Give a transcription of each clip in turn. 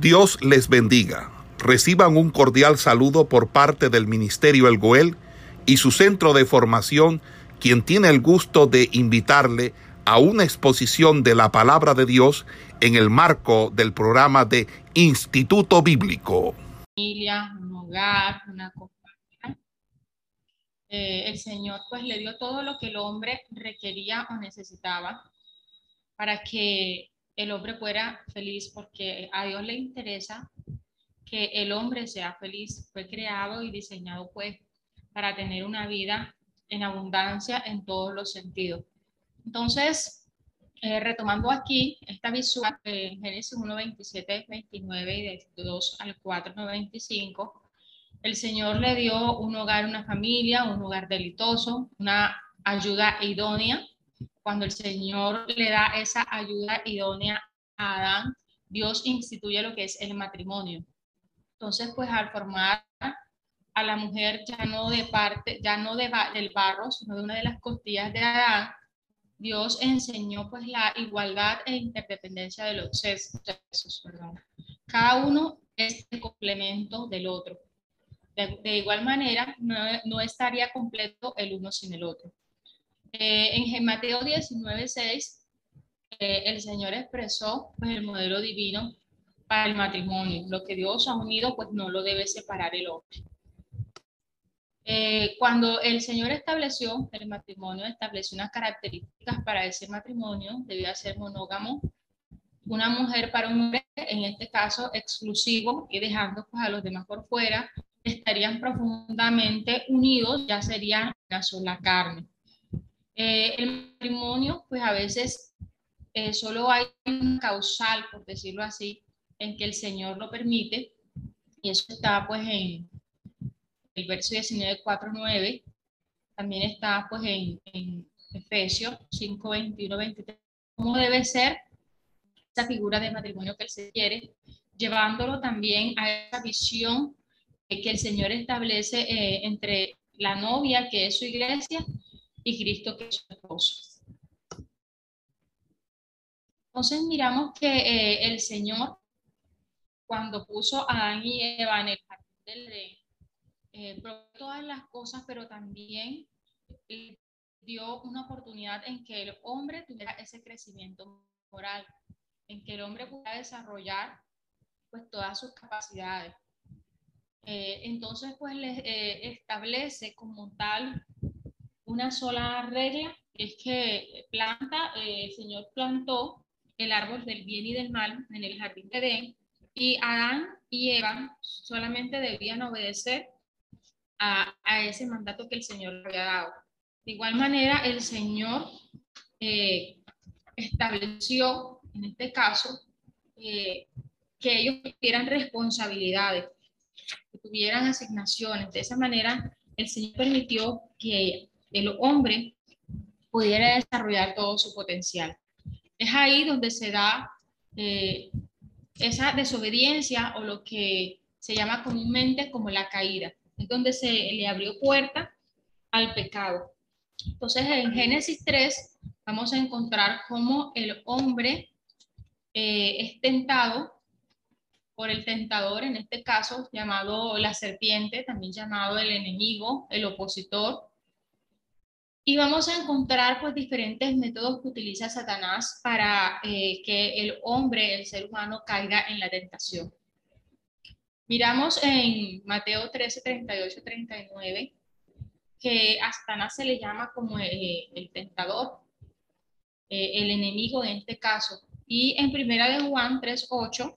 Dios les bendiga. Reciban un cordial saludo por parte del Ministerio El Goel y su centro de formación, quien tiene el gusto de invitarle a una exposición de la palabra de Dios en el marco del programa de Instituto Bíblico. Familia, un hogar, una compañía. Eh, el Señor pues le dio todo lo que el hombre requería o necesitaba para que el hombre fuera feliz, porque a Dios le interesa que el hombre sea feliz. Fue creado y diseñado pues para tener una vida en abundancia en todos los sentidos. Entonces, eh, retomando aquí esta visual de Génesis 1, 27, 29 y de 2 al 4, 95, el Señor le dio un hogar, una familia, un hogar delitoso, una ayuda idónea. Cuando el Señor le da esa ayuda idónea a Adán, Dios instituye lo que es el matrimonio. Entonces, pues al formar a la mujer ya no de parte, ya no de, del barro, sino de una de las costillas de Adán, Dios enseñó pues la igualdad e interdependencia de los sexos. Cada uno es el complemento del otro. De, igual manera, no, estaría completo el uno sin el otro. Eh, en Mateo 19, 6, eh, el Señor expresó pues, el modelo divino para el matrimonio. Lo que Dios ha unido, pues no lo debe separar el hombre. Eh, cuando el Señor estableció el matrimonio, estableció unas características para ese matrimonio, debía ser monógamo, una mujer para un hombre, en este caso exclusivo, y dejando pues, a los demás por fuera, estarían profundamente unidos, ya serían una sola carne. Eh, el matrimonio, pues a veces eh, solo hay un causal, por decirlo así, en que el Señor lo permite, y eso está pues en el verso 19, 4, 9, también está pues en, en Efesios 5, 21, 23, cómo debe ser esa figura de matrimonio que él se quiere, llevándolo también a esa visión que el Señor establece eh, entre la novia, que es su iglesia, y Cristo, que es su esposo. Entonces miramos que eh, el Señor, cuando puso a Adán y Eva en el jardín del rey, eh, todas las cosas, pero también dio una oportunidad en que el hombre tuviera ese crecimiento moral, en que el hombre pudiera desarrollar pues todas sus capacidades. Eh, entonces pues le eh, establece como tal una sola regla, es que planta, el Señor plantó el árbol del bien y del mal en el jardín de Edén y Adán y Eva solamente debían obedecer a, ese mandato que el Señor le había dado. De igual manera, el Señor eh, estableció, en este caso, eh, que ellos tuvieran responsabilidades, que tuvieran asignaciones. De esa manera, el Señor permitió que el hombre pudiera desarrollar todo su potencial. Es ahí donde se da eh, esa desobediencia o lo que se llama comúnmente como la caída es donde se le abrió puerta al pecado. Entonces, en Génesis 3 vamos a encontrar cómo el hombre eh, es tentado por el tentador, en este caso llamado la serpiente, también llamado el enemigo, el opositor. Y vamos a encontrar pues diferentes métodos que utiliza Satanás para eh, que el hombre, el ser humano, caiga en la tentación. Miramos en Mateo 13, 38, 39, que a Satanás se le llama como eh, el tentador, eh, el enemigo en este caso. Y en primera de Juan 3, 8,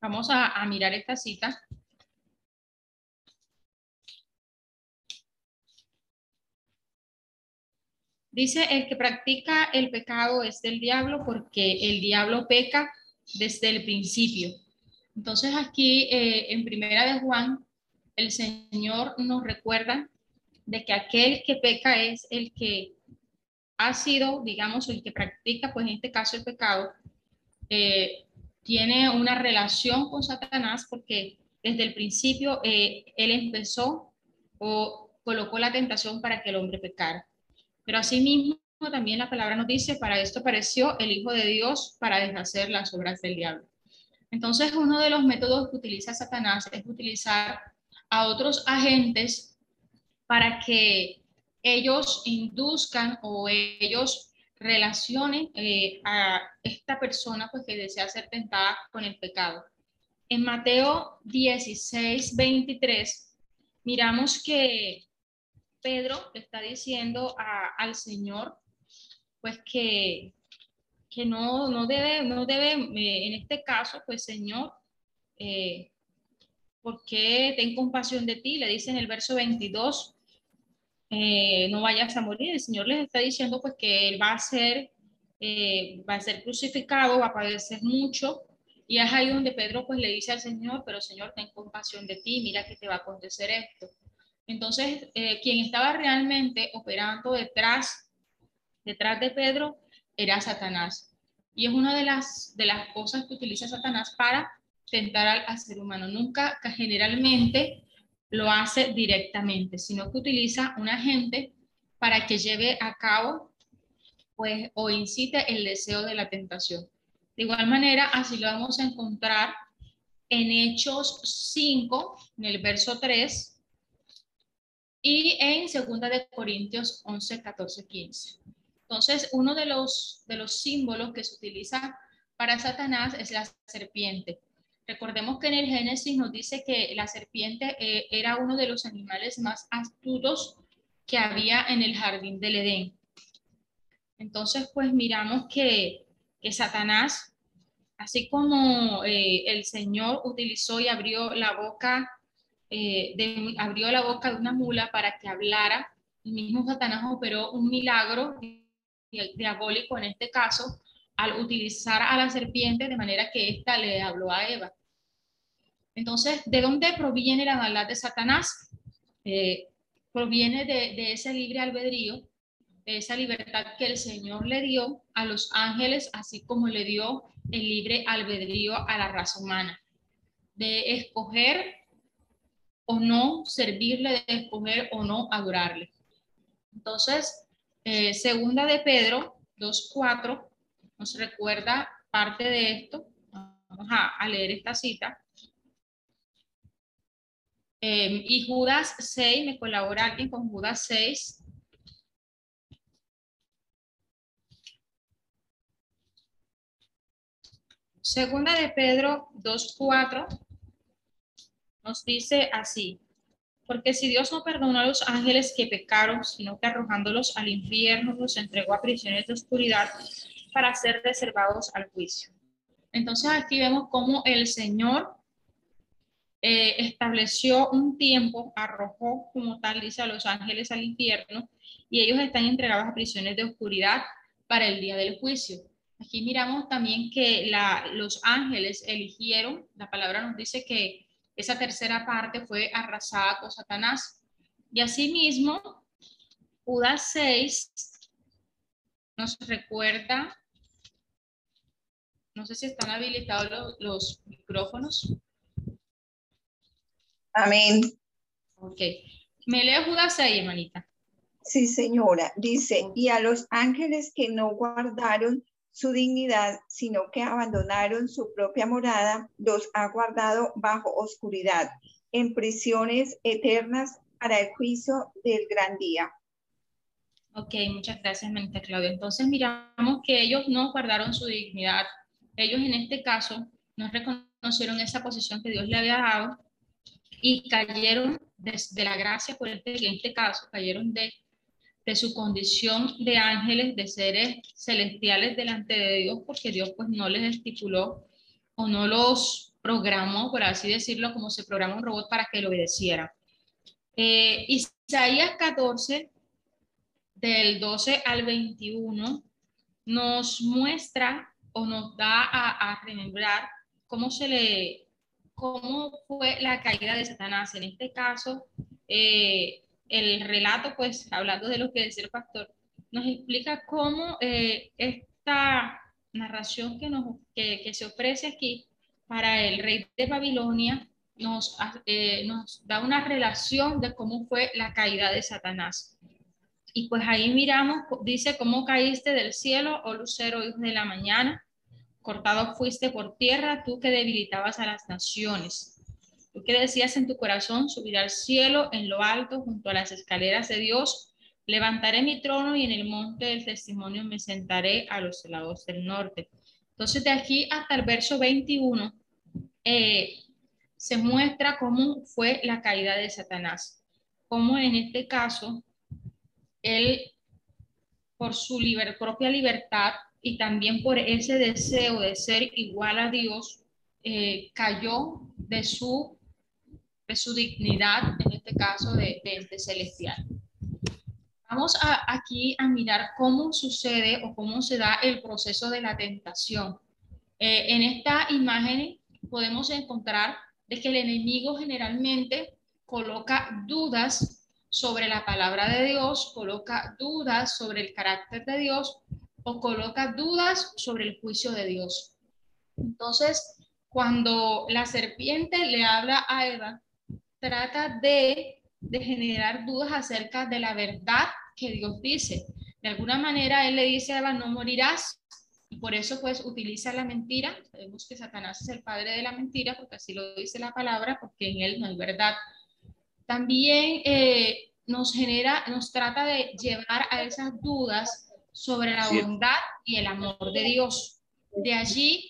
vamos a, mirar esta cita. Dice, el que practica el pecado es del diablo porque el diablo peca desde el principio. Entonces aquí eh, en primera de Juan, el Señor nos recuerda de que aquel que peca es el que ha sido, digamos, el que practica, pues en este caso el pecado, eh, tiene una relación con Satanás porque desde el principio eh, él empezó o colocó la tentación para que el hombre pecara. Pero asimismo también la palabra nos dice, para esto pareció el Hijo de Dios para deshacer las obras del diablo. Entonces, uno de los métodos que utiliza Satanás es utilizar a otros agentes para que ellos induzcan o ellos relacionen eh, a esta persona pues, que desea ser tentada con el pecado. En Mateo 16, 23, miramos que Pedro le está diciendo al Señor, pues que, que no, no debe, no debe eh, en este caso, pues Señor, eh, ¿por qué ten compasión de ti? Le dice en el verso 22, eh, no vayas a morir. El Señor les está diciendo pues que Él va a ser, eh, va a ser crucificado, va a padecer mucho. Y es ahí donde Pedro pues le dice al Señor, pero Señor, ten compasión de ti, mira que te va a acontecer esto. Entonces, eh, quien estaba realmente operando detrás, detrás de Pedro era Satanás. Y es una de las, de las cosas que utiliza Satanás para tentar al, ser humano. Nunca, generalmente, lo hace directamente, sino que utiliza un agente para que lleve a cabo pues, o incite el deseo de la tentación. De igual manera, así lo vamos a encontrar en Hechos 5, en el verso 3, y en 2 de Corintios 11, 14, 15. Entonces, uno de los, de los símbolos que se utiliza para Satanás es la serpiente. Recordemos que en el Génesis nos dice que la serpiente eh, era uno de los animales más astutos que había en el jardín del Edén. Entonces, pues miramos que, Satanás, así como eh, el Señor utilizó y abrió la boca, eh, de, abrió la boca de una mula para que hablara, el mismo Satanás operó un milagro diabólico en este caso al utilizar a la serpiente de manera que ésta le habló a Eva. Entonces, ¿de dónde proviene la maldad de Satanás? Eh, proviene de, ese libre albedrío, de esa libertad que el Señor le dio a los ángeles, así como le dio el libre albedrío a la raza humana, de escoger o no servirle, de escoger o no adorarle. Entonces, eh, segunda de Pedro 2.4 nos recuerda parte de esto. Vamos a leer esta cita. Em, y Judas 6, me colabora alguien con Judas 6. Segunda de Pedro 2.4 nos dice así, porque si Dios no perdonó a los ángeles que pecaron, sino que arrojándolos al infierno los entregó a prisiones de oscuridad para ser reservados al juicio. Entonces aquí vemos cómo el Señor eh, estableció un tiempo, arrojó como tal, dice a los ángeles al infierno, y ellos están entregados a prisiones de oscuridad para el día del juicio. Aquí miramos también que los ángeles eligieron, la palabra nos dice que esa tercera parte fue arrasada por Satanás. Y asimismo, Judas 6 nos recuerda, no sé si están habilitados los, los micrófonos. Amén. Ok. Me leo Judas 6, hermanita. Sí, señora. Dice, y a los ángeles que no guardaron su dignidad, sino que abandonaron su propia morada, los ha guardado bajo oscuridad, en prisiones eternas para el juicio del gran día. Ok, muchas gracias, hermanita Claudia. Entonces miramos que ellos no guardaron su dignidad. Ellos en este caso no reconocieron esa posición que Dios le había dado y cayeron desde la gracia, por este, en este caso, cayeron de, de su condición de ángeles, de seres celestiales delante de Dios, porque Dios pues no les estipuló o no los programó, por así decirlo, como se programa un robot para que lo obedeciera. Eh, Isaías 14, del 12 al 21, nos muestra o nos da a, a remembrar cómo se le cómo fue la caída de Satanás. En este caso, eh, el relato, pues hablando de lo que decía el pastor, nos explica cómo eh, esta narración que, nos, que, se ofrece aquí para el rey de Babilonia eh, nos da una relación de cómo fue la caída de Satanás. Y pues ahí miramos, dice, cómo caíste del cielo, oh lucero, hijo de la mañana, cortado fuiste por tierra, tú que debilitabas a las naciones. Tú que decías en tu corazón, subir al cielo en lo alto, junto a las escaleras de Dios, levantaré mi trono y en el monte del testimonio me sentaré a los lados del norte. Entonces, de aquí hasta el verso 21, eh, se muestra cómo fue la caída de Satanás. Cómo en este caso, él, por su propia libertad y también por ese deseo de ser igual a Dios, eh, cayó de su, de su dignidad, en este caso de, de ente celestial. Vamos a, aquí a mirar cómo sucede o cómo se da el proceso de la tentación. Eh, en esta imagen podemos encontrar de que el enemigo generalmente coloca dudas sobre la palabra de Dios, coloca dudas sobre el carácter de Dios o coloca dudas sobre el juicio de Dios. Entonces, cuando la serpiente le habla a Eva, trata de, de generar dudas acerca de la verdad que Dios dice. De alguna manera, Él le dice a Eva, no morirás, y por eso pues utiliza la mentira. Sabemos que Satanás es el padre de la mentira porque así lo dice la palabra, porque en él no hay verdad. También eh, nos genera, nos trata de llevar a esas dudas sobre la bondad y el amor de Dios. De allí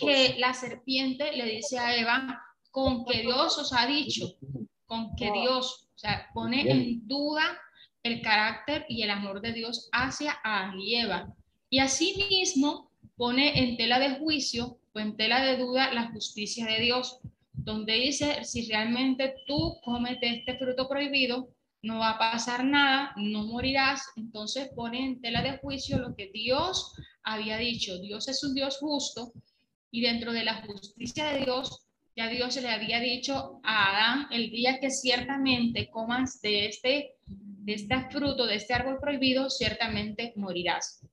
que la serpiente le dice a Eva, con que Dios os ha dicho, con que Dios, o sea, pone en duda el carácter y el amor de Dios hacia a Eva. Y asimismo pone en tela de juicio o en tela de duda la justicia de Dios, donde dice, si realmente tú comes este fruto prohibido, no va a pasar nada, no morirás. Entonces pone en tela de juicio lo que Dios había dicho. Dios es un Dios justo y dentro de la justicia de Dios, ya Dios le había dicho a Adán, el día que ciertamente comas de este, de este fruto, de este árbol prohibido, ciertamente morirás.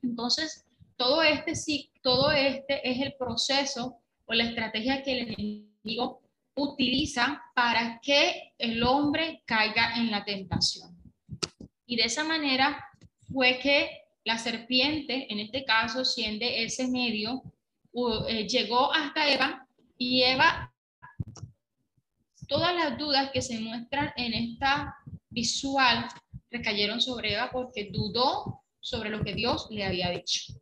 Entonces, todo este, sí, todo este es el proceso o la estrategia que el enemigo utiliza para que el hombre caiga en la tentación. Y de esa manera fue que la serpiente, en este caso, siendo ese medio, eh, llegó hasta Eva y Eva, todas las dudas que se muestran en esta visual recayeron sobre Eva porque dudó sobre lo que Dios le había dicho.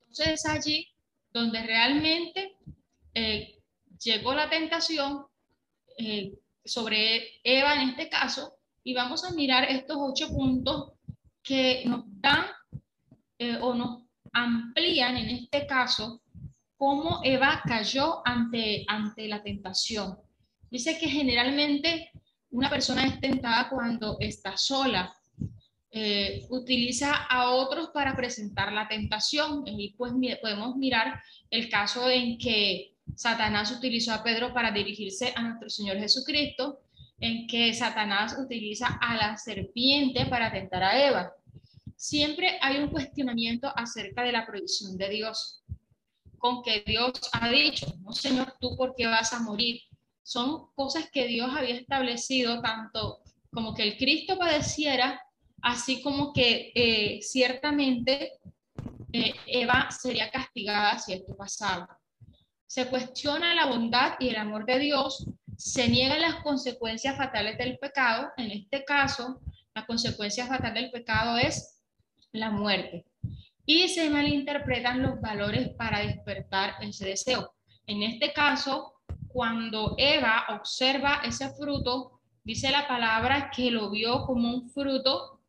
Entonces es allí donde realmente eh, llegó la tentación eh, sobre Eva en este caso y vamos a mirar estos ocho puntos que nos dan eh, o nos amplían en este caso cómo Eva cayó ante, ante la tentación. Dice que generalmente una persona es tentada cuando está sola, eh, utiliza a otros para presentar la tentación. Y pues podemos mirar el caso en que Satanás utilizó a Pedro para dirigirse a nuestro Señor Jesucristo, en que Satanás utiliza a la serpiente para tentar a Eva. Siempre hay un cuestionamiento acerca de la provisión de Dios, con que Dios ha dicho, no Señor, tú por qué vas a morir. Son cosas que Dios había establecido tanto como que el Cristo padeciera así como que eh, ciertamente eh, Eva sería castigada si esto pasaba. Se cuestiona la bondad y el amor de Dios, se niegan las consecuencias fatales del pecado, en este caso, la consecuencia fatal del pecado es la muerte. Y se malinterpretan los valores para despertar ese deseo. En este caso, cuando Eva observa ese fruto, dice la palabra que lo vio como un fruto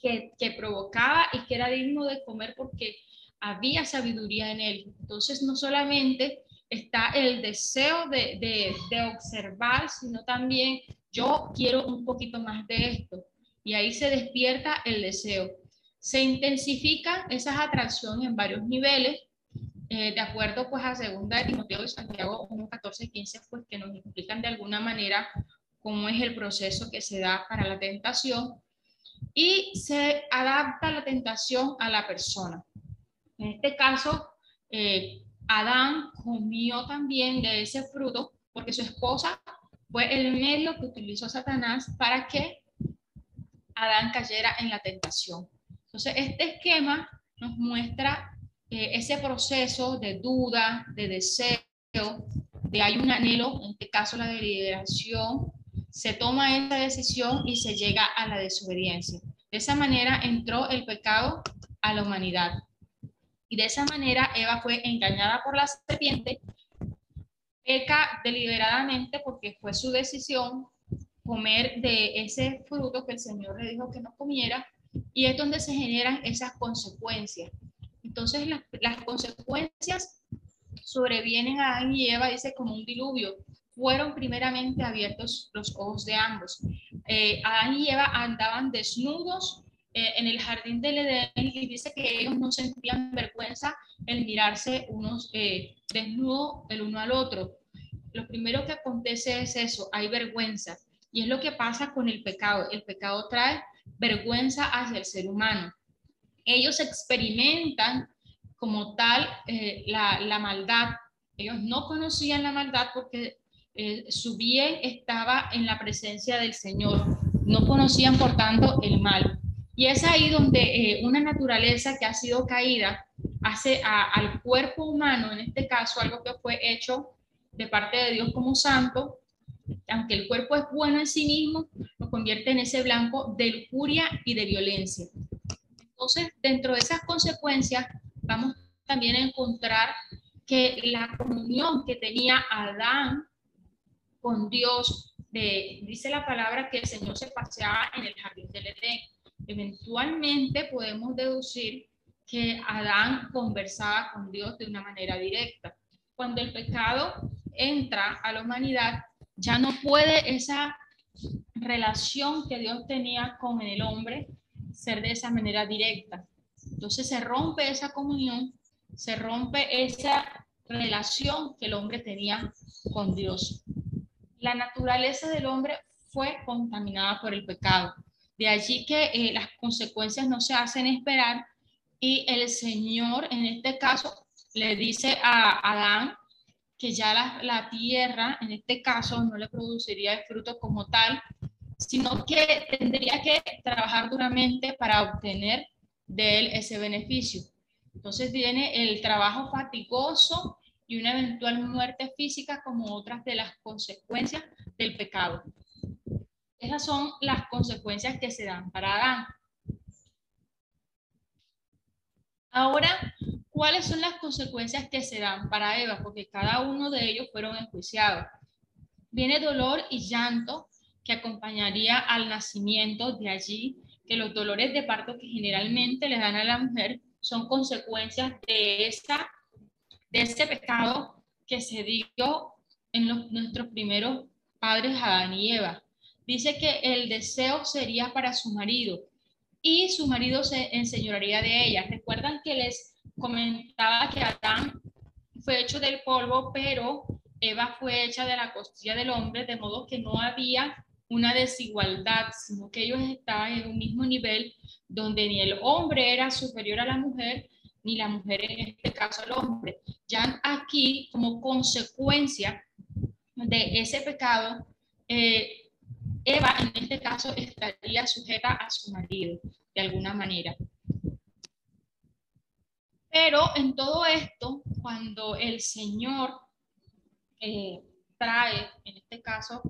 que, provocaba y que era digno de comer porque había sabiduría en él. Entonces, no solamente está el deseo de, de, observar, sino también yo quiero un poquito más de esto. Y ahí se despierta el deseo. Se intensifica esas atracciones en varios niveles, eh, de acuerdo pues a segunda de Timoteo y Santiago 1, 14, 15, pues que nos explican de alguna manera cómo es el proceso que se da para la tentación y se adapta la tentación a la persona. En este caso, eh, Adán comió también de ese fruto porque su esposa fue el medio que utilizó Satanás para que Adán cayera en la tentación. Entonces, este esquema nos muestra eh, ese proceso de duda, de deseo, de hay un anhelo, en este caso la deliberación, se toma esa decisión y se llega a la desobediencia. De esa manera entró el pecado a la humanidad. Y de esa manera Eva fue engañada por la serpiente, peca deliberadamente porque fue su decisión comer de ese fruto que el Señor le dijo que no comiera, y es donde se generan esas consecuencias. Entonces las, las consecuencias sobrevienen a Adán y Eva, dice, como un diluvio. Fueron primeramente abiertos los ojos de ambos. Eh, Adán y Eva andaban desnudos eh, en el jardín del Edén y dice que ellos no sentían vergüenza en mirarse unos eh, desnudos el uno al otro. Lo primero que acontece es eso, hay vergüenza. Y es lo que pasa con el pecado. El pecado trae vergüenza hacia el ser humano. Ellos experimentan como tal eh, la, la, maldad. Ellos no conocían la maldad porque su bien estaba en la presencia del Señor. No conocían, por tanto, el mal. Y es ahí donde eh, una naturaleza que ha sido caída hace al cuerpo humano, en este caso algo que fue hecho de parte de Dios como santo, aunque el cuerpo es bueno en sí mismo, lo convierte en ese blanco de lujuria y de violencia. Entonces, dentro de esas consecuencias, vamos también a encontrar que la comunión que tenía Adán con Dios, dice la palabra que el Señor se paseaba en el jardín del Edén Eventualmente podemos deducir que Adán conversaba con Dios de una manera directa. Cuando el pecado entra a la humanidad, ya no puede esa relación que Dios tenía con el hombre ser de esa manera directa. Entonces se rompe esa comunión, se rompe esa relación que el hombre tenía con Dios. La naturaleza del hombre fue contaminada por el pecado. De allí que eh, las consecuencias no se hacen esperar y el Señor en este caso le dice a Adán que ya la, la tierra en este caso no le produciría el fruto como tal, sino que tendría que trabajar duramente para obtener de él ese beneficio. Entonces viene el trabajo fatigoso y una eventual muerte física como otras de las consecuencias del pecado. Esas son las consecuencias que se dan para Adán. Ahora, ¿cuáles son las consecuencias que se dan para Eva? Porque cada uno de ellos fueron enjuiciados. Viene dolor y llanto que acompañaría al nacimiento de allí, que los dolores de parto que generalmente le dan a la mujer son consecuencias de, esa, de ese pecado que se dio en nuestros primeros padres Adán y Eva dice que el deseo sería para su marido y su marido se enseñoraría de ella. Recuerdan que les comentaba que Adán fue hecho del polvo, pero Eva fue hecha de la costilla del hombre, de modo que no había una desigualdad, sino que ellos estaban en un mismo nivel donde ni el hombre era superior a la mujer, ni la mujer en este caso al hombre. Ya aquí, como consecuencia de ese pecado, eh, Eva en este caso estaría sujeta a su marido de alguna manera. Pero en todo esto, cuando el Señor eh, trae, en este caso,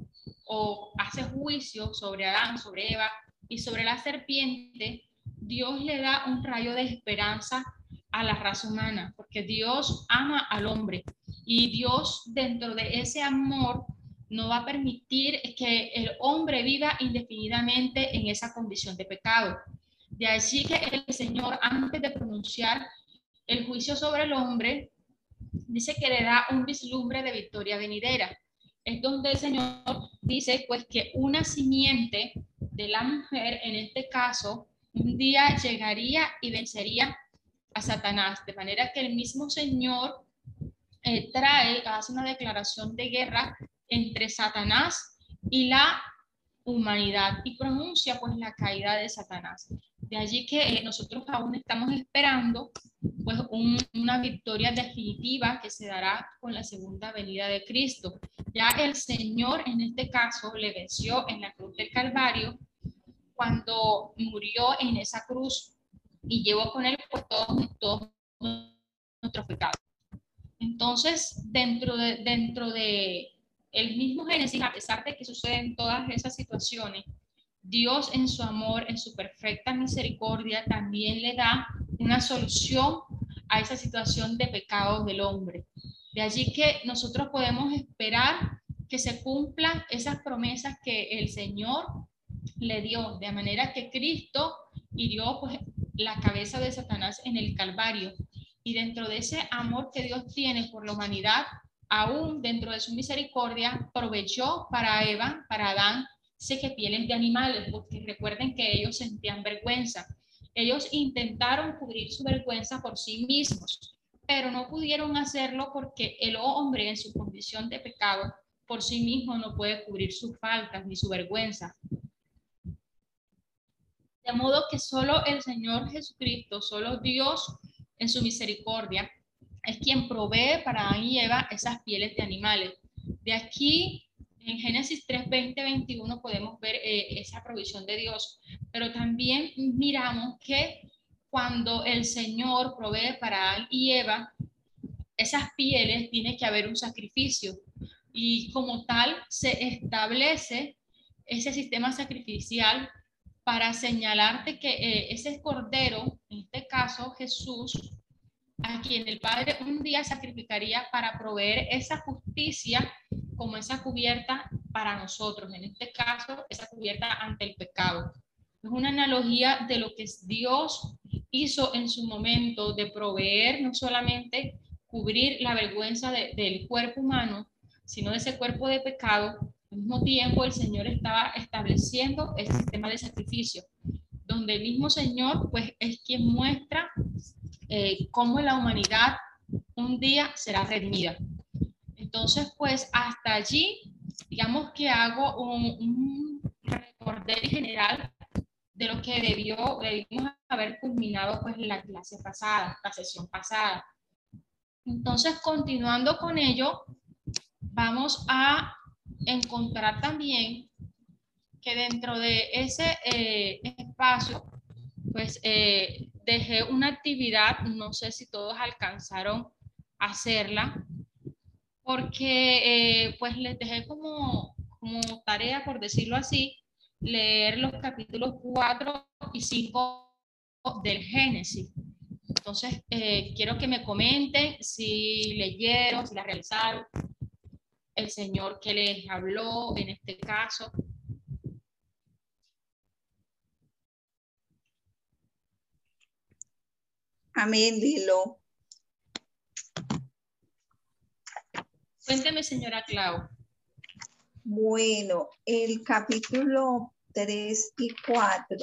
o hace juicio sobre Adán, sobre Eva y sobre la serpiente, Dios le da un rayo de esperanza a la raza humana, porque Dios ama al hombre y Dios dentro de ese amor no va a permitir que el hombre viva indefinidamente en esa condición de pecado. De allí que el Señor, antes de pronunciar el juicio sobre el hombre, dice que le da un vislumbre de victoria venidera. Es donde el Señor dice pues que una simiente de la mujer, en este caso, un día llegaría y vencería a Satanás, de manera que el mismo Señor eh, trae, hace una declaración de guerra entre Satanás y la humanidad y pronuncia pues la caída de Satanás. De allí que eh, nosotros aún estamos esperando pues una victoria definitiva que se dará con la segunda venida de Cristo. Ya el Señor en este caso le venció en la cruz del Calvario cuando murió en esa cruz y llevó con él pues todos, nuestros pecados. Entonces, dentro de, dentro de el mismo Génesis, a pesar de que suceden todas esas situaciones, Dios en su amor, en su perfecta misericordia, también le da una solución a esa situación de pecado del hombre. De allí que nosotros podemos esperar que se cumplan esas promesas que el Señor le dio, de manera que Cristo hirió pues, la cabeza de Satanás en el Calvario. Y dentro de ese amor que Dios tiene por la humanidad, aún dentro de su misericordia, proveyó para Eva, para Adán, que pieles de animales, porque recuerden que ellos sentían vergüenza. Ellos intentaron cubrir su vergüenza por sí mismos, pero no pudieron hacerlo porque el hombre en su condición de pecado por sí mismo no puede cubrir sus faltas ni su vergüenza. De modo que solo el Señor Jesucristo, solo Dios en su misericordia, es quien provee para Adán y Eva esas pieles de animales. De aquí, en Génesis 3, 20, 21, podemos ver eh, esa provisión de Dios, pero también miramos que cuando el Señor provee para Adán y Eva esas pieles, tiene que haber un sacrificio y como tal se establece ese sistema sacrificial para señalarte que eh, ese cordero, en este caso Jesús, a quien el Padre un día sacrificaría para proveer esa justicia como esa cubierta para nosotros, en este caso, esa cubierta ante el pecado. Es una analogía de lo que Dios hizo en su momento de proveer no solamente cubrir la vergüenza del cuerpo humano, sino de ese cuerpo de pecado al mismo tiempo, el Señor estaba estableciendo el sistema de sacrificio, donde el mismo Señor, pues, es quien muestra eh, cómo la humanidad un día será redimida. Entonces, pues, hasta allí, digamos que hago un, un general de lo que debió, debimos haber culminado, pues, la clase pasada, la sesión pasada. Entonces, continuando con ello, vamos a encontrar también que dentro de ese eh, espacio, pues eh, dejé una actividad, no sé si todos alcanzaron a hacerla, porque eh, pues les dejé como, como tarea, por decirlo así, leer los capítulos 4 y 5 del Génesis. Entonces, quiero que me comenten si leyeron, si la realizaron, el Señor que les habló en este caso. Amén, dilo. Cuénteme, señora Clau. Bueno, el capítulo 3 y 4.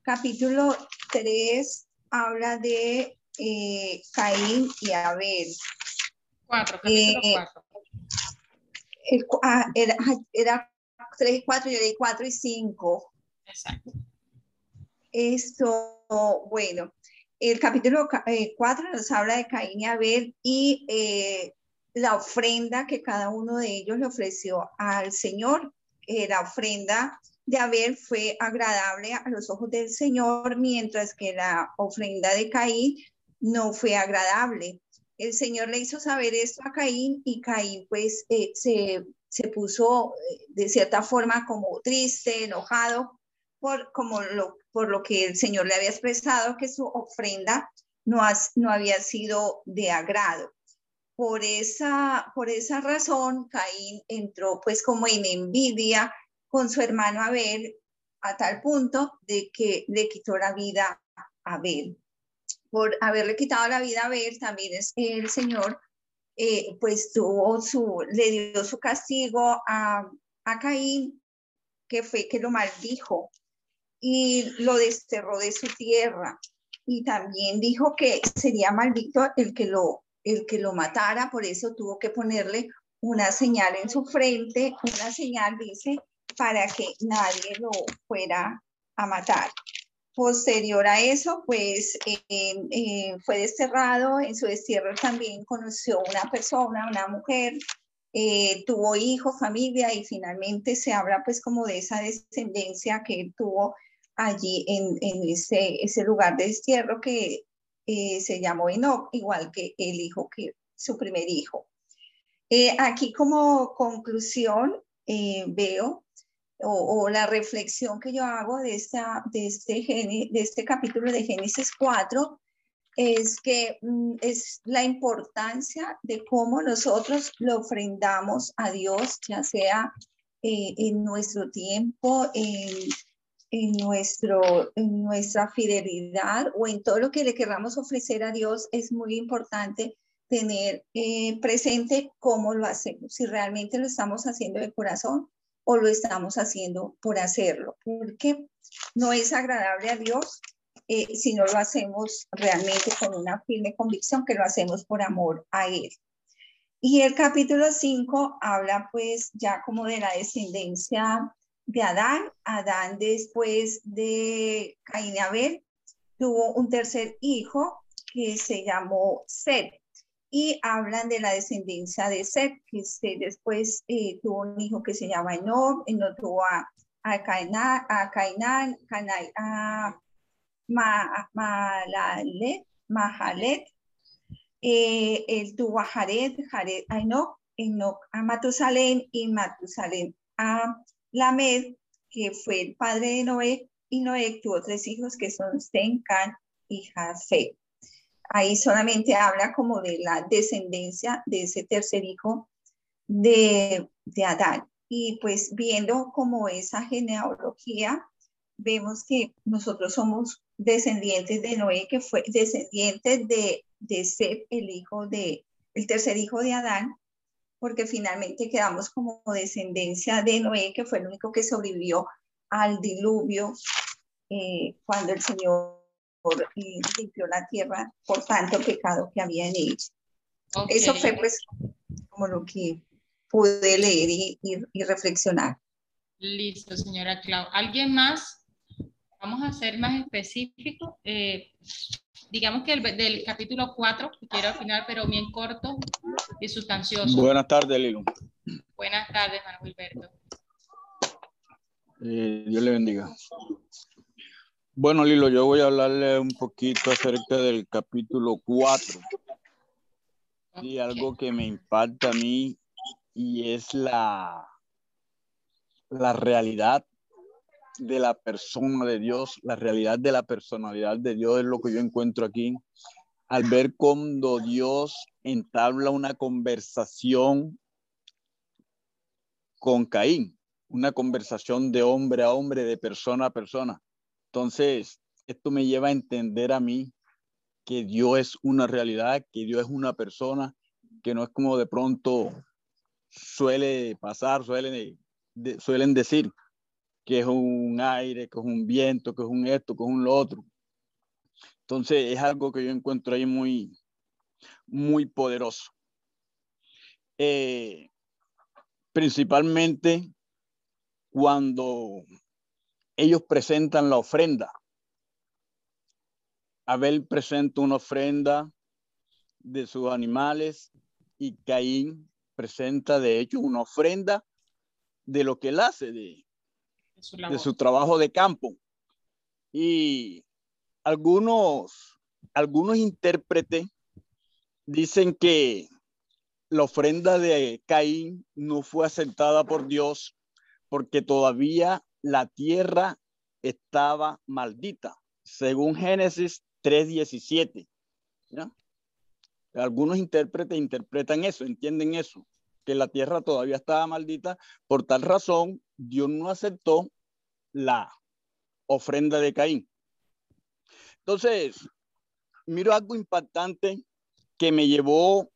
Capítulo 3 habla de eh, Caín y Abel. 4, capítulo 4. Eh, Ah, era, era 3 y 4, yo leí 4 y 5. Exacto. Esto, bueno, el capítulo 4 eh, nos habla de Caín y Abel y eh, la ofrenda que cada uno de ellos le ofreció al Señor. Eh, la ofrenda de Abel fue agradable a los ojos del Señor, mientras que la ofrenda de Caín no fue agradable el Señor le hizo saber esto a Caín y Caín pues eh, se, se, puso de cierta forma como triste, enojado por, como lo, por lo que el Señor le había expresado que su ofrenda no, no había sido de agrado. Por esa, por esa razón, Caín entró pues como en envidia con su hermano Abel a tal punto de que le quitó la vida a Abel por haberle quitado la vida a ver, también es el Señor, eh, pues tuvo su, le dio su castigo a, a Caín, que fue que lo maldijo y lo desterró de su tierra. Y también dijo que sería maldito el que lo, el que lo matara, por eso tuvo que ponerle una señal en su frente, una señal, dice, para que nadie lo fuera a matar. Posterior a eso, pues eh, eh, fue desterrado, en su destierro también conoció una persona, una mujer, eh, tuvo hijos, familia y finalmente se habla pues como de esa descendencia que él tuvo allí en, ese, ese lugar de destierro que eh, se llamó Enoch, igual que el hijo que su primer hijo. Eh, aquí como conclusión eh, veo o, la reflexión que yo hago de, esta, de, este, de este capítulo de Génesis 4 es que mm, es la importancia de cómo nosotros lo ofrendamos a Dios, ya sea en nuestro tiempo, en, en, nuestro, en nuestra fidelidad o en todo lo que le queramos ofrecer a Dios, es muy importante tener eh, presente cómo lo hacemos, si realmente lo estamos haciendo de corazón o lo estamos haciendo por hacerlo, porque no es agradable a Dios eh, si no lo hacemos realmente con una firme convicción que lo hacemos por amor a Él. Y el capítulo 5 habla pues ya como de la descendencia de Adán. Adán después de Caín y Abel tuvo un tercer hijo que se llamó Seth y hablan de la descendencia de Seth, que después eh, tuvo un hijo que se llama Enoch, Enoch tuvo a, a Cainán, a a Mahalet, eh, él tuvo a Jared, Jared a Enoch, Enoch a Matusalén y Matusalén a Lamed, que fue el padre de Noé, y Noé tuvo tres hijos que son Sten, Can y Jafet. Ahí solamente habla como de la descendencia de ese tercer hijo de, de Adán. Y pues viendo como esa genealogía, vemos que nosotros somos descendientes de Noé, que fue descendientes de, de Seth, el hijo de, el tercer hijo de Adán, porque finalmente quedamos como descendencia de Noé, que fue el único que sobrevivió al diluvio eh, cuando el Señor eh, limpió la tierra por tanto pecado que había en ella. Eso fue pues como lo que pude leer y, reflexionar. Listo, señora Clau. ¿Alguien más? Vamos a ser más específicos. Eh, digamos que el, del capítulo 4, que quiero final, pero bien corto y sustancioso. Buenas tardes, Lilo. Buenas tardes, Manuel Gilberto. Eh, Dios le bendiga. Bueno, Lilo, yo voy a hablarle un poquito acerca del capítulo 4 y algo que me impacta a mí y es la, la realidad de la persona de Dios, la realidad de la personalidad de Dios es lo que yo encuentro aquí. Al ver cuando Dios entabla una conversación con Caín, una conversación de hombre a hombre, de persona a persona. Entonces, esto me lleva a entender a mí que Dios es una realidad, que Dios es una persona, que no es como de pronto suele pasar, suelen, suelen decir, que es un aire, que es un viento, que es un esto, que es un lo otro. Entonces es algo que yo encuentro ahí muy, muy poderoso. Eh, principalmente cuando ellos presentan la ofrenda. Abel presenta una ofrenda de sus animales y Caín presenta de hecho una ofrenda de lo que él hace, de, de su trabajo de campo. Y algunos, algunos intérpretes dicen que la ofrenda de Caín no fue aceptada por Dios porque todavía la tierra estaba maldita, según Génesis 3.17. Algunos intérpretes interpretan eso, entienden eso, que la tierra todavía estaba maldita. Por tal razón, Dios no aceptó la ofrenda de Caín. Entonces, miro algo impactante que me llevó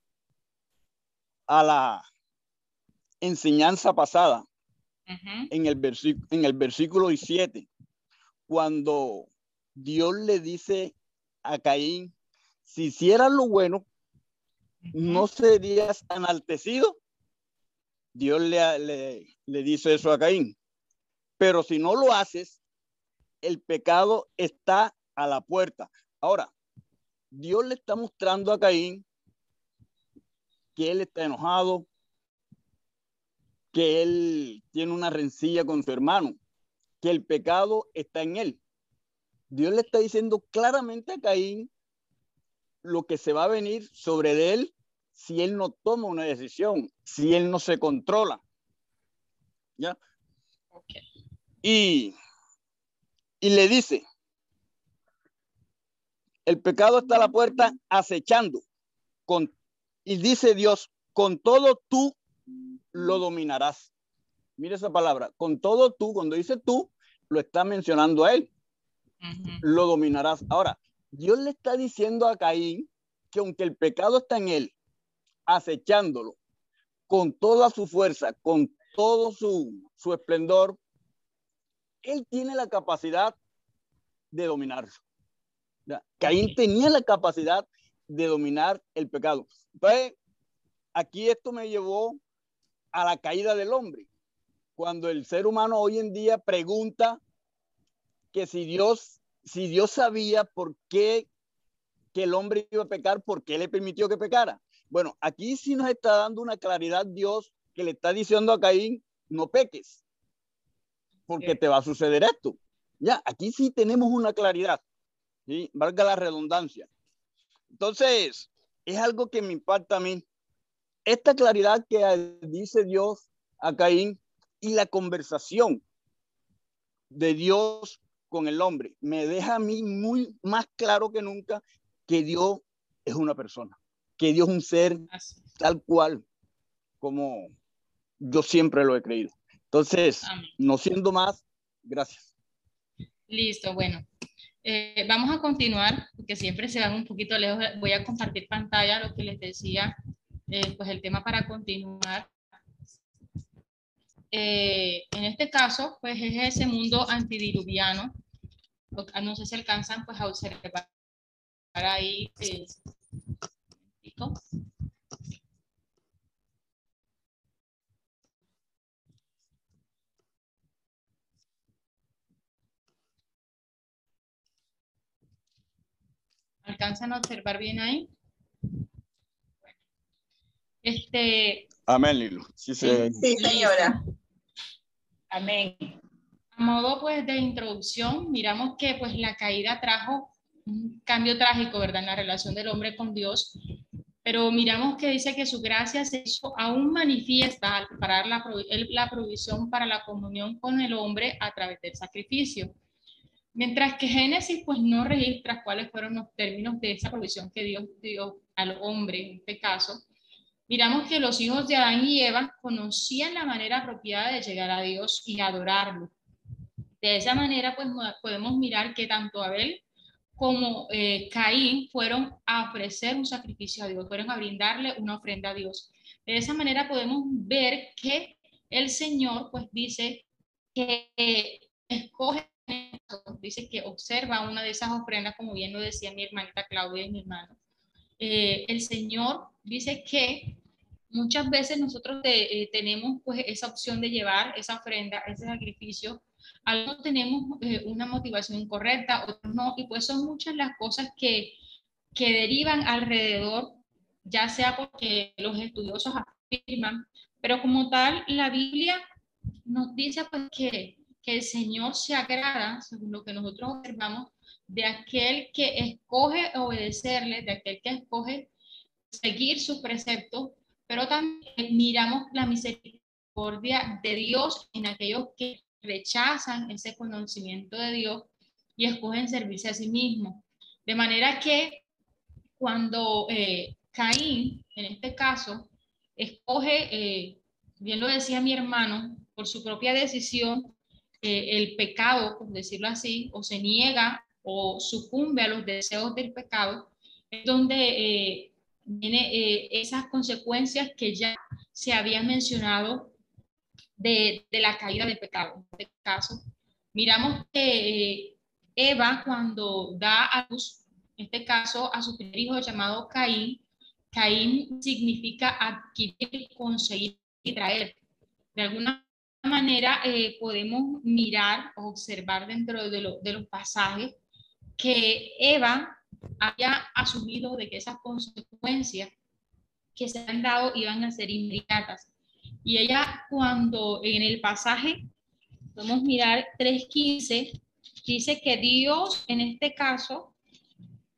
a la enseñanza pasada en, el en el versículo 17, cuando Dios le dice a Caín, si hicieras lo bueno, no serías enaltecido. Dios le, le dice eso a Caín. Pero si no lo haces, el pecado está a la puerta. Ahora, Dios le está mostrando a Caín que él está enojado, que él tiene una rencilla con su hermano, que el pecado está en él. Dios le está diciendo claramente a Caín lo que se va a venir sobre él si él no toma una decisión, si él no se controla. ¿Ya? Y, y le dice, el pecado está a la puerta acechando. Con, y dice Dios, con todo tú lo dominarás. Mire esa palabra, con todo tú, cuando dice tú, lo está mencionando a él. Lo dominarás. Ahora, Dios le está diciendo a Caín que aunque el pecado está en él, acechándolo con toda su fuerza, con todo su, su esplendor, él tiene la capacidad de dominarlo. Caín tenía la capacidad de dominar el pecado. Entonces, aquí esto me llevó a la caída del hombre. Cuando el ser humano hoy en día pregunta que si Dios, si Dios sabía por qué que el hombre iba a pecar, ¿por qué le permitió que pecara? Bueno, aquí sí nos está dando una claridad Dios que le está diciendo a Caín, no peques, porque te va a suceder esto. Ya, aquí sí tenemos una claridad, ¿sí? valga la redundancia. Entonces, es algo que me impacta a mí. Esta claridad que dice Dios a Caín y la conversación de Dios con el hombre me deja a mí muy más claro que nunca que Dios es una persona, que Dios es un ser tal cual como yo siempre lo he creído. Entonces, no siendo más, gracias. Listo, bueno. Eh, vamos a continuar, porque siempre se van un poquito lejos. Voy a compartir pantalla, lo que les decía, eh, pues el tema para continuar. Eh, en este caso, pues es ese mundo antidiluviano. No sé si alcanzan pues a observar ahí. ¿Alcanzan a observar bien ahí? Este. Amén, Lilo. Sí, señora. Amén. A modo pues de introducción, miramos que pues la caída trajo un cambio trágico, ¿verdad? En la relación del hombre con Dios. Pero miramos que dice que su gracia se hizo aún manifiesta al preparar la, la provisión para la comunión con el hombre a través del sacrificio. Mientras que Génesis pues no registra cuáles fueron los términos de esa provisión que Dios dio al hombre en este caso, miramos que los hijos de Adán y Eva conocían la manera apropiada de llegar a Dios y adorarlo. De esa manera pues podemos mirar que tanto Abel como eh, Caín fueron a ofrecer un sacrificio a Dios, fueron a brindarle una ofrenda a Dios. De esa manera podemos ver que el Señor pues dice que escoge, dice que observa una de esas ofrendas, como bien lo decía mi hermanita Claudia y mi hermano. Eh, el Señor dice que muchas veces nosotros eh, tenemos pues esa opción de llevar esa ofrenda, ese sacrificio algunos tenemos eh, una motivación correcta, otros no, y pues son muchas las cosas que, que derivan alrededor, ya sea porque los estudiosos afirman, pero como tal, la Biblia nos dice pues que, que el Señor se agrada, según lo que nosotros observamos, de aquel que escoge obedecerle, de aquel que escoge seguir su precepto, pero también miramos la misericordia de Dios en aquellos que rechazan ese conocimiento de Dios y escogen servirse a sí mismos. De manera que cuando eh, Caín, en este caso, escoge, eh, bien lo decía mi hermano, por su propia decisión, eh, el pecado, por decirlo así, o se niega o sucumbe a los deseos del pecado, es donde viene esas consecuencias que ya se habían mencionado de, la caída del pecado. En este caso, miramos que eh, Eva cuando da a luz, en este caso, a su primer hijo llamado Caín, Caín significa adquirir, conseguir y traer. De alguna manera eh, podemos mirar o observar dentro de, de los pasajes que Eva había asumido de que esas consecuencias que se han dado iban a ser inmediatas. Y ella cuando en el pasaje, podemos mirar 3.15, dice que Dios en este caso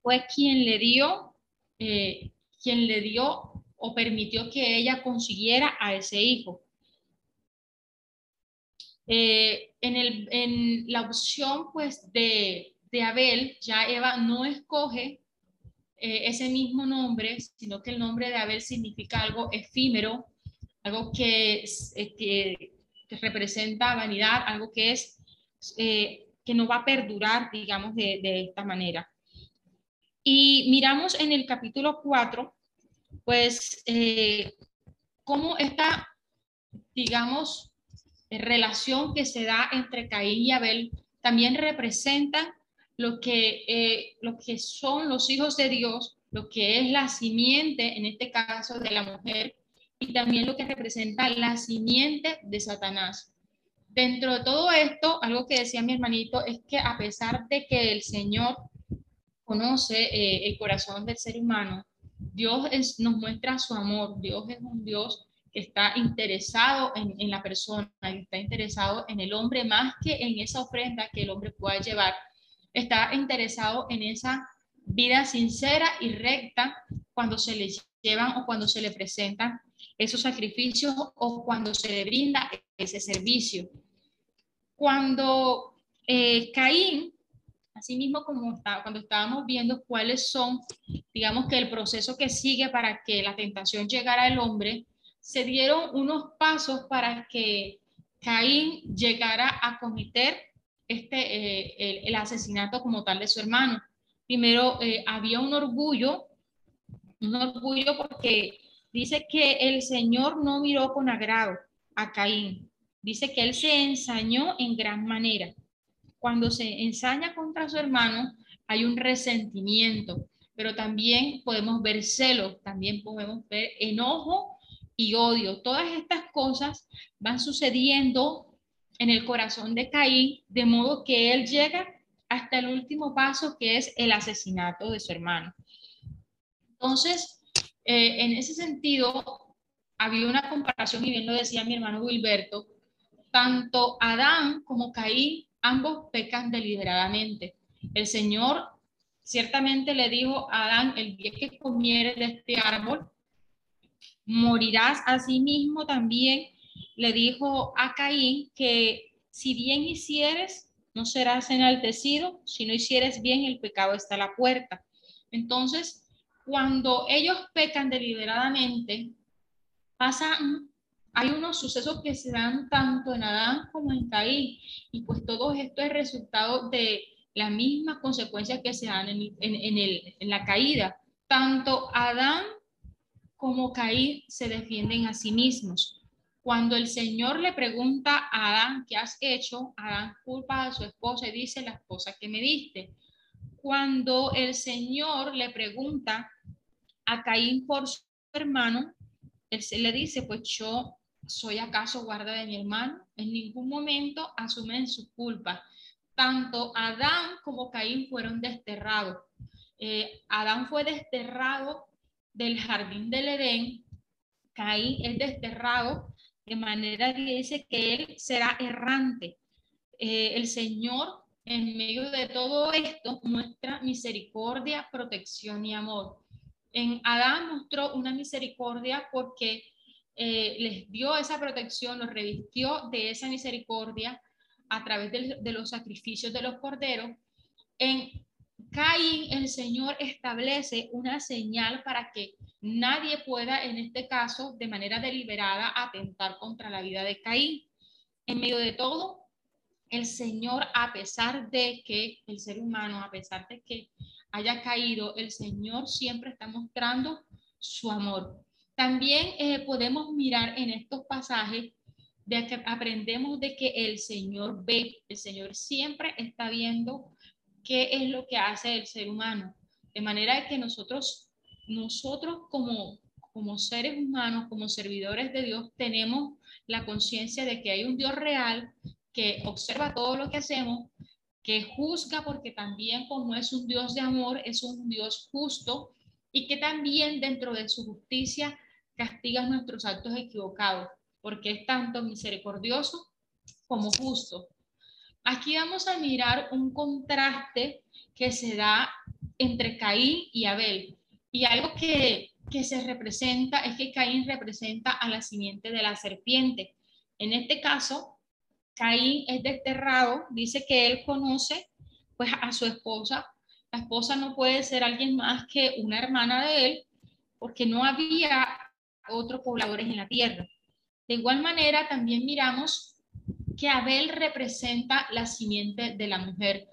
fue quien le dio eh, quien le dio o permitió que ella consiguiera a ese hijo. Eh, en, el, en, la opción pues de, de, Abel, ya Eva no escoge eh, ese mismo nombre, sino que el nombre de Abel significa algo efímero, algo que, que, representa vanidad, algo que es que no va a perdurar, digamos, de, de esta manera. Y miramos en el capítulo 4, pues, eh, cómo esta, digamos, relación que se da entre Caín y Abel también representa lo que, eh, lo que son los hijos de Dios, lo que es la simiente, en este caso, de la mujer, y también lo que representa la simiente de Satanás. Dentro de todo esto, algo que decía mi hermanito es que a pesar de que el Señor conoce eh, el corazón del ser humano, Dios nos muestra su amor. Dios es un Dios que está interesado en, la persona, que está interesado en el hombre más que en esa ofrenda que el hombre pueda llevar. Está interesado en esa vida sincera y recta cuando se le llevan o cuando se le presentan esos sacrificios o cuando se le brinda ese servicio. Cuando eh, Caín Asimismo, como está, cuando estábamos viendo cuáles son, digamos que el proceso que sigue para que la tentación llegara al hombre, se dieron unos pasos para que Caín llegara a cometer este, eh, el, asesinato como tal de su hermano. Primero, eh, había un orgullo, un orgullo porque dice que el Señor no miró con agrado a Caín. Dice que él se ensañó en gran manera cuando se ensaña contra su hermano, hay un resentimiento, pero también podemos ver celo, también podemos ver enojo y odio. Todas estas cosas van sucediendo en el corazón de Caín, de modo que él llega hasta el último paso, que es el asesinato de su hermano. Entonces, eh, en ese sentido, había una comparación, y bien lo decía mi hermano Wilberto, tanto Adán como Caín ambos pecan deliberadamente. El Señor ciertamente le dijo a Adán, el día que comieres de este árbol, morirás a sí mismo también. Le dijo a Caín que si bien hicieres, no serás enaltecido, si no hicieres bien, el pecado está a la puerta. Entonces, cuando ellos pecan deliberadamente, pasan hay unos sucesos que se dan tanto en Adán como en Caín, y pues todo esto es resultado de las mismas consecuencias que se dan en, en la caída. Tanto Adán como Caín se defienden a sí mismos. Cuando el Señor le pregunta a Adán, ¿qué has hecho? Adán culpa a su esposa y dice, la esposa que me diste. Cuando el Señor le pregunta a Caín por su hermano, él se le dice, pues yo ¿Soy acaso guarda de mi hermano? En ningún momento asumen su culpa. Tanto Adán como Caín fueron desterrados. Eh, Adán fue desterrado del jardín del Edén. Caín es desterrado de manera que dice que él será errante. Eh, el Señor, en medio de todo esto, muestra misericordia, protección y amor. En Adán mostró una misericordia porque eh, les dio esa protección, los revistió de esa misericordia a través de, los sacrificios de los corderos. En Caín, el Señor establece una señal para que nadie pueda, en este caso, de manera deliberada, atentar contra la vida de Caín. En medio de todo, el Señor, a pesar de que el ser humano, a pesar de que haya caído, el Señor siempre está mostrando su amor. También eh, podemos mirar en estos pasajes de que aprendemos de que el Señor ve, el Señor siempre está viendo qué es lo que hace el ser humano. De manera que nosotros, nosotros como, como seres humanos, como servidores de Dios, tenemos la conciencia de que hay un Dios real que observa todo lo que hacemos, que juzga porque también como es un Dios de amor, es un Dios justo y que también dentro de su justicia castiga nuestros actos equivocados, porque es tanto misericordioso como justo. Aquí vamos a mirar un contraste que se da entre Caín y Abel. Y algo que, que se representa es que Caín representa a la simiente de la serpiente. En este caso, Caín es desterrado, dice que él conoce pues a su esposa. La esposa no puede ser alguien más que una hermana de él, porque no había otros pobladores en la tierra. De igual manera, también miramos que Abel representa la simiente de la mujer.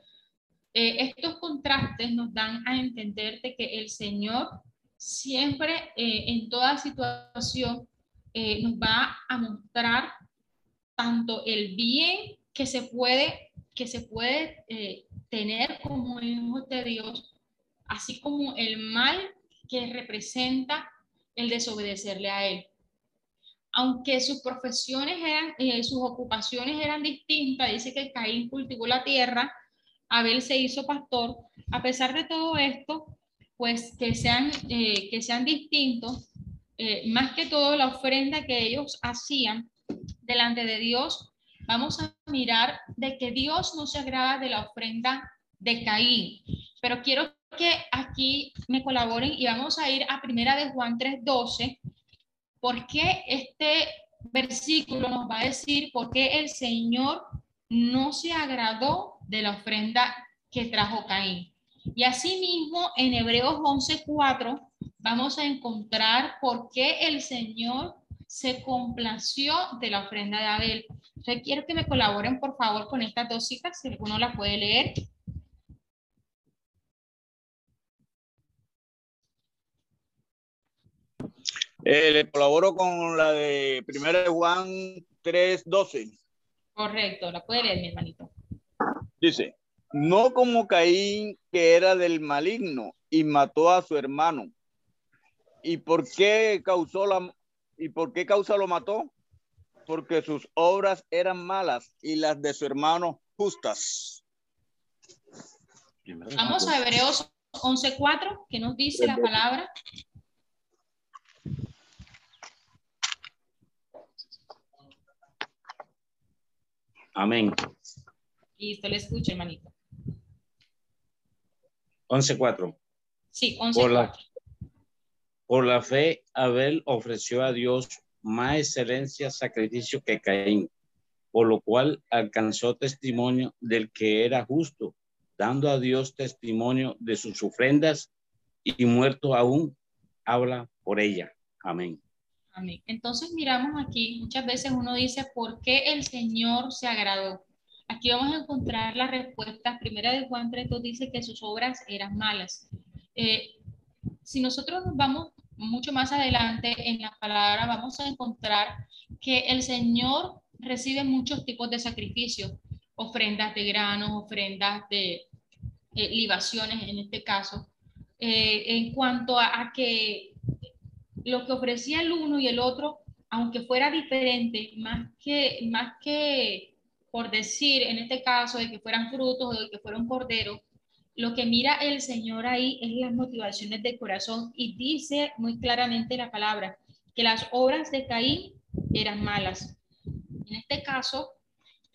Eh, estos contrastes nos dan a entender de que el Señor siempre eh, en toda situación eh, nos va a mostrar tanto el bien que se puede, que se puede tener como hijos de Dios, así como el mal que representa el desobedecerle a Él. Aunque sus profesiones eran, eh, sus ocupaciones eran distintas, dice que Caín cultivó la tierra, Abel se hizo pastor, a pesar de todo esto, pues que sean, eh, que sean distintos, eh, más que todo la ofrenda que ellos hacían delante de Dios, vamos a mirar de que Dios no se agrada de la ofrenda de Caín. Pero quiero que aquí me colaboren y vamos a ir a Primera de Juan 3:12, porque este versículo nos va a decir por qué el Señor no se agradó de la ofrenda que trajo Caín. Y asimismo, en Hebreos 11:4 vamos a encontrar por qué el Señor se complació de la ofrenda de Abel. Entonces, quiero que me colaboren, por favor, con estas dos citas, si alguno las puede leer. Eh, le colaboro con la de Primera de Juan 3.12. Correcto, la puede leer mi hermanito. Dice, no como Caín que era del maligno y mató a su hermano. ¿Y por qué causó la y por qué causa lo mató? Porque sus obras eran malas y las de su hermano justas. Vamos a Hebreos 11:4, que nos dice la palabra. Amén. Listo, le escucho, hermanito. 11.4. Sí, 11.4. Por la, por la fe, Abel ofreció a Dios más excelencia sacrificio que Caín, por lo cual alcanzó testimonio del que era justo, dando a Dios testimonio de sus ofrendas y muerto aún, habla por ella. Amén. Amén. Entonces miramos aquí, muchas veces uno dice, ¿por qué el Señor se agradó? Aquí vamos a encontrar la respuesta. Primera de Juan 3 dice que sus obras eran malas. Eh, si nosotros nos vamos mucho más adelante en la palabra, vamos a encontrar que el Señor recibe muchos tipos de sacrificios, ofrendas de granos, ofrendas de eh, libaciones en este caso. Eh, en cuanto a que lo que ofrecía el uno y el otro, aunque fuera diferente, más que, más que por decir en este caso de que fueran frutos o de que fuera un cordero, lo que mira el Señor ahí es las motivaciones del corazón y dice muy claramente la palabra que las obras de Caín eran malas. En este caso,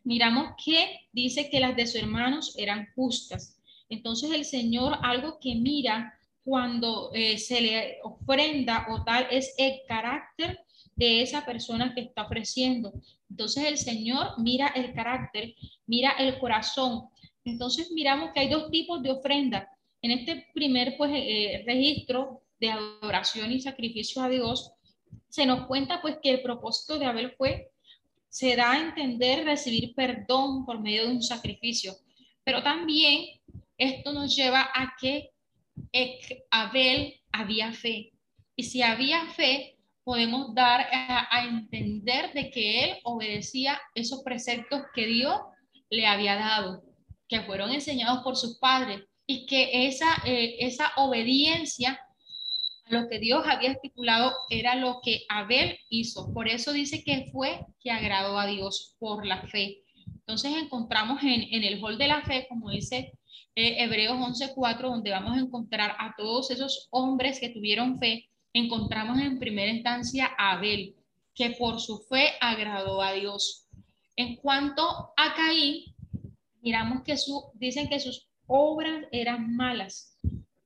miramos que dice que las de sus hermanos eran justas. Entonces el Señor algo que mira cuando eh, se le ofrenda o tal es el carácter de esa persona que está ofreciendo. Entonces el Señor mira el carácter, mira el corazón. Entonces miramos que hay dos tipos de ofrenda. En este primer pues, eh, registro de adoración y sacrificio a Dios, se nos cuenta pues que el propósito de Abel fue, se da a entender recibir perdón por medio de un sacrificio. Pero también esto nos lleva a que Abel había fe. Y si había fe, podemos dar a, entender de que él obedecía esos preceptos que Dios le había dado, que fueron enseñados por sus padres, y que esa, eh, esa obediencia a lo que Dios había estipulado era lo que Abel hizo. Por eso dice que fue que agradó a Dios por la fe. Entonces encontramos en, en el hall de la fe, como dice eh, Hebreos 11:4, donde vamos a encontrar a todos esos hombres que tuvieron fe, encontramos en primera instancia a Abel, que por su fe agradó a Dios. En cuanto a Caín, miramos que su, dicen que sus obras eran malas.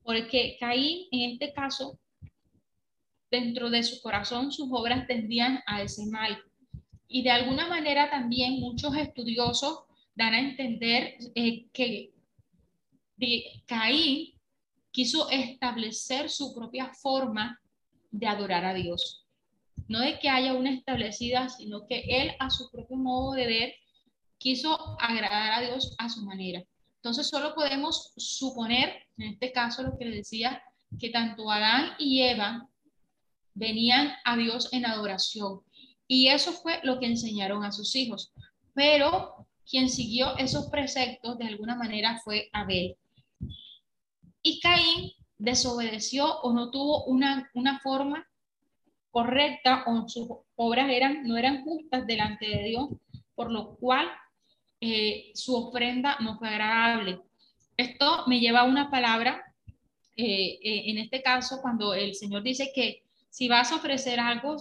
porque Caín en este caso, dentro de su corazón, sus obras tendían a ese mal. Y de alguna manera también muchos estudiosos dan a entender eh, que Caín quiso establecer su propia forma de adorar a Dios. No de que haya una establecida, sino que él a su propio modo de ver quiso agradar a Dios a su manera. Entonces solo podemos suponer, en este caso lo que le decía, que tanto Adán y Eva venían a Dios en adoración. Y eso fue lo que enseñaron a sus hijos. Pero quien siguió esos preceptos de alguna manera fue Abel. Y Caín desobedeció o no tuvo una, una forma correcta o sus obras eran, no eran justas delante de Dios, por lo cual eh, su ofrenda no fue agradable. Esto me lleva a una palabra, eh, eh, en este caso, cuando el Señor dice que si vas a ofrecer algo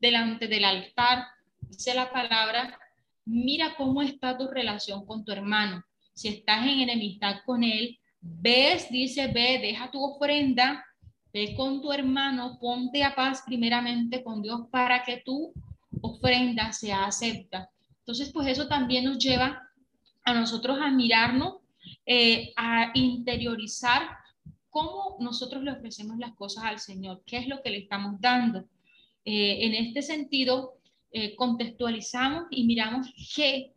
delante del altar, dice la palabra, mira cómo está tu relación con tu hermano. Si estás en enemistad con él, ves, dice, ve, deja tu ofrenda, ve con tu hermano, ponte a paz primeramente con Dios para que tu ofrenda sea acepta. Entonces, pues eso también nos lleva a nosotros a mirarnos, eh, a interiorizar cómo nosotros le ofrecemos las cosas al Señor, qué es lo que le estamos dando. Eh, en este sentido, eh, contextualizamos y miramos que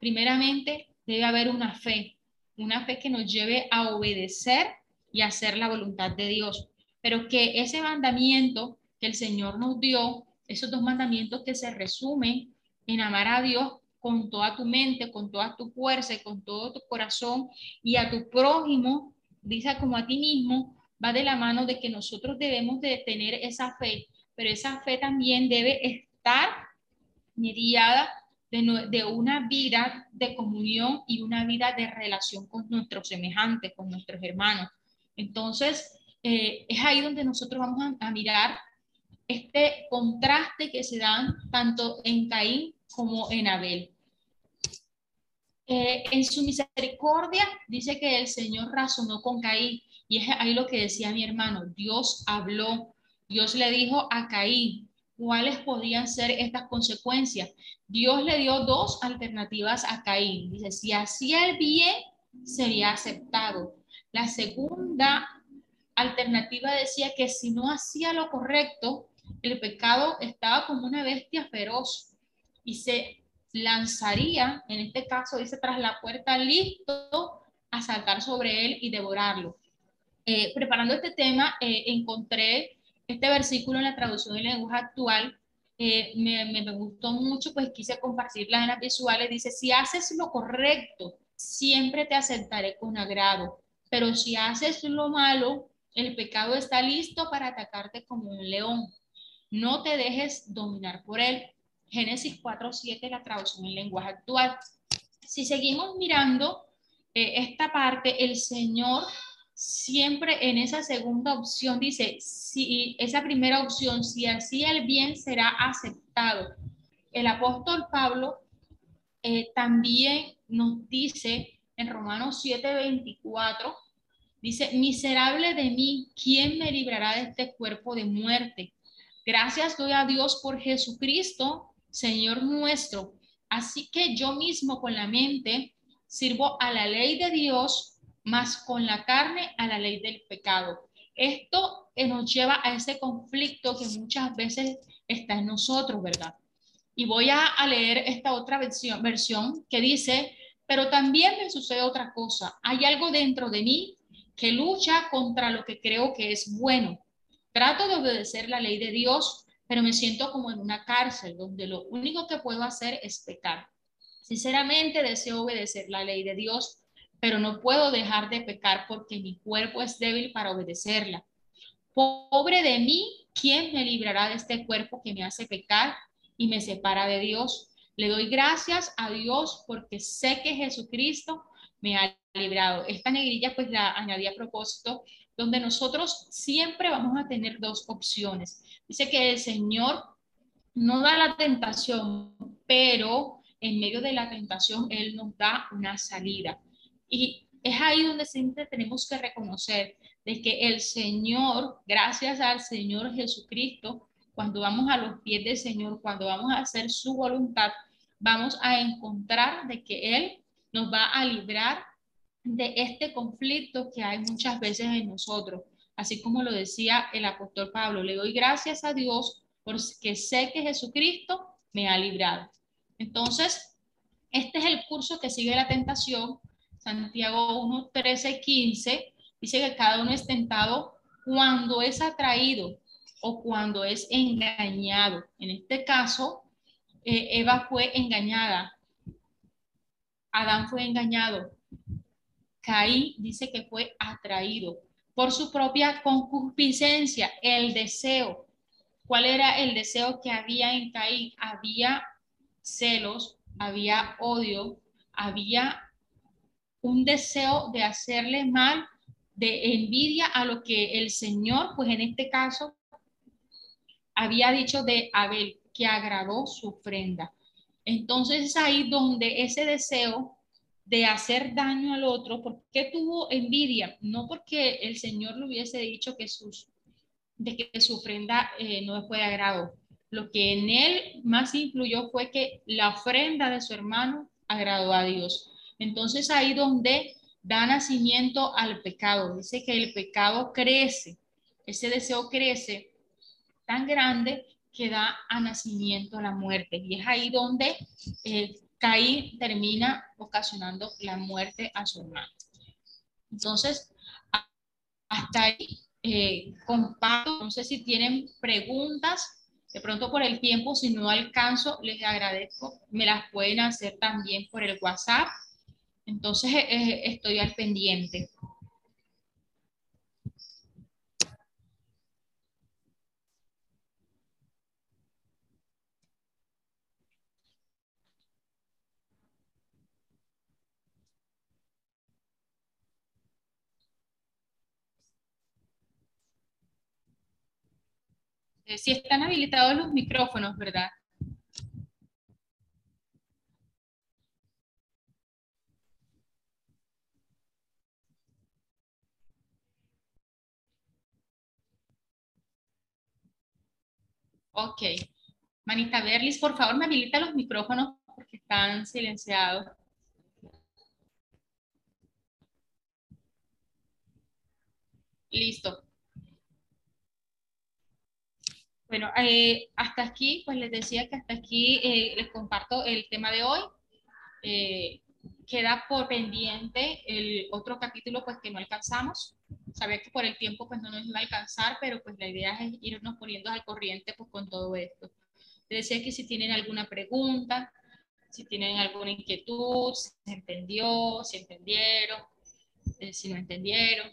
primeramente debe haber una fe, una fe que nos lleve a obedecer y hacer la voluntad de Dios, pero que ese mandamiento que el Señor nos dio, esos dos mandamientos que se resumen en amar a Dios con toda tu mente, con toda tu fuerza y con todo tu corazón y a tu prójimo, dice como a ti mismo, va de la mano de que nosotros debemos de tener esa fe, pero esa fe también debe estar mediada de, de, una vida de comunión y una vida de relación con nuestros semejantes, con nuestros hermanos. Entonces, eh, es ahí donde nosotros vamos a, a mirar este contraste que se dan tanto en Caín como en Abel. Eh, en su misericordia dice que el Señor razonó con Caín y es ahí lo que decía mi hermano, Dios habló, Dios le dijo a Caín cuáles podían ser estas consecuencias. Dios le dio dos alternativas a Caín. Dice, si hacía el bien, sería aceptado. La segunda alternativa decía que si no hacía lo correcto, el pecado estaba como una bestia feroz y se lanzaría, en este caso dice, tras la puerta listo a saltar sobre él y devorarlo. Eh, preparando este tema, eh, encontré este versículo en la traducción en lenguaje actual. Eh, me, me, gustó mucho, pues quise compartirla en las visuales. Dice, si haces lo correcto, siempre te aceptaré con agrado. Pero si haces lo malo, el pecado está listo para atacarte como un león. No te dejes dominar por él. Génesis 4.7, la traducción en lenguaje actual. Si seguimos mirando eh, esta parte, el Señor siempre en esa segunda opción dice, si esa primera opción, si así el bien será aceptado. El apóstol Pablo eh, también nos dice en Romanos 7:24, dice, miserable de mí, ¿quién me librará de este cuerpo de muerte? Gracias doy a Dios por Jesucristo, Señor nuestro. Así que yo mismo con la mente sirvo a la ley de Dios, más con la carne a la ley del pecado. Esto nos lleva a ese conflicto que muchas veces está en nosotros, ¿verdad? Y voy a, leer esta otra versión, versión que dice, pero también me sucede otra cosa. Hay algo dentro de mí que lucha contra lo que creo que es bueno. Trato de obedecer la ley de Dios, pero me siento como en una cárcel donde lo único que puedo hacer es pecar. Sinceramente deseo obedecer la ley de Dios, pero no puedo dejar de pecar porque mi cuerpo es débil para obedecerla. Pobre de mí, ¿quién me librará de este cuerpo que me hace pecar y me separa de Dios? Le doy gracias a Dios porque sé que Jesucristo me ha librado. Esta negrilla pues la añadí a propósito, donde nosotros siempre vamos a tener dos opciones. Dice que el Señor no da la tentación, pero en medio de la tentación Él nos da una salida. Y es ahí donde siempre tenemos que reconocer de que el Señor, gracias al Señor Jesucristo, cuando vamos a los pies del Señor, cuando vamos a hacer su voluntad, vamos a encontrar de que Él nos va a librar de este conflicto que hay muchas veces en nosotros. Así como lo decía el apóstol Pablo, le doy gracias a Dios porque sé que Jesucristo me ha librado. Entonces, este es el curso que sigue la tentación. Santiago 1, 13, 15 dice que cada uno es tentado cuando es atraído o cuando es engañado. En este caso, eh, Eva fue engañada. Adán fue engañado. Caín dice que fue atraído por su propia concupiscencia, el deseo. ¿Cuál era el deseo que había en Caín? Había celos, había odio, había un deseo de hacerle mal, de envidia a lo que el Señor, pues en este caso, había dicho de Abel, que agradó su ofrenda. Entonces es ahí donde ese deseo de hacer daño al otro, ¿por qué tuvo envidia? No porque el Señor le hubiese dicho que sus, de que su ofrenda eh, no fue de agrado. Lo que en él más influyó fue que la ofrenda de su hermano agradó a Dios. Entonces ahí donde da nacimiento al pecado. Dice que el pecado crece, ese deseo crece tan grande que da a nacimiento la muerte. Y es ahí donde eh, Caín termina ocasionando la muerte a su hermano. Entonces, hasta ahí eh, comparto. No sé si tienen preguntas. De pronto por el tiempo, si no alcanzo, les agradezco. Me las pueden hacer también por el WhatsApp. Entonces, eh, estoy al pendiente. Eh, si están habilitados los micrófonos, ¿verdad? Ok. Manita Berlis, por favor, me habilita los micrófonos porque están silenciados. Listo. Bueno, eh, hasta aquí, pues les decía que hasta aquí eh, les comparto el tema de hoy. Eh, queda por pendiente el otro capítulo, pues que no alcanzamos. Sabía que por el tiempo, pues no nos iba a alcanzar, pero pues la idea es irnos poniendo al corriente, pues con todo esto. Les decía que si tienen alguna pregunta, si tienen alguna inquietud, si se entendió, si entendieron, si no entendieron.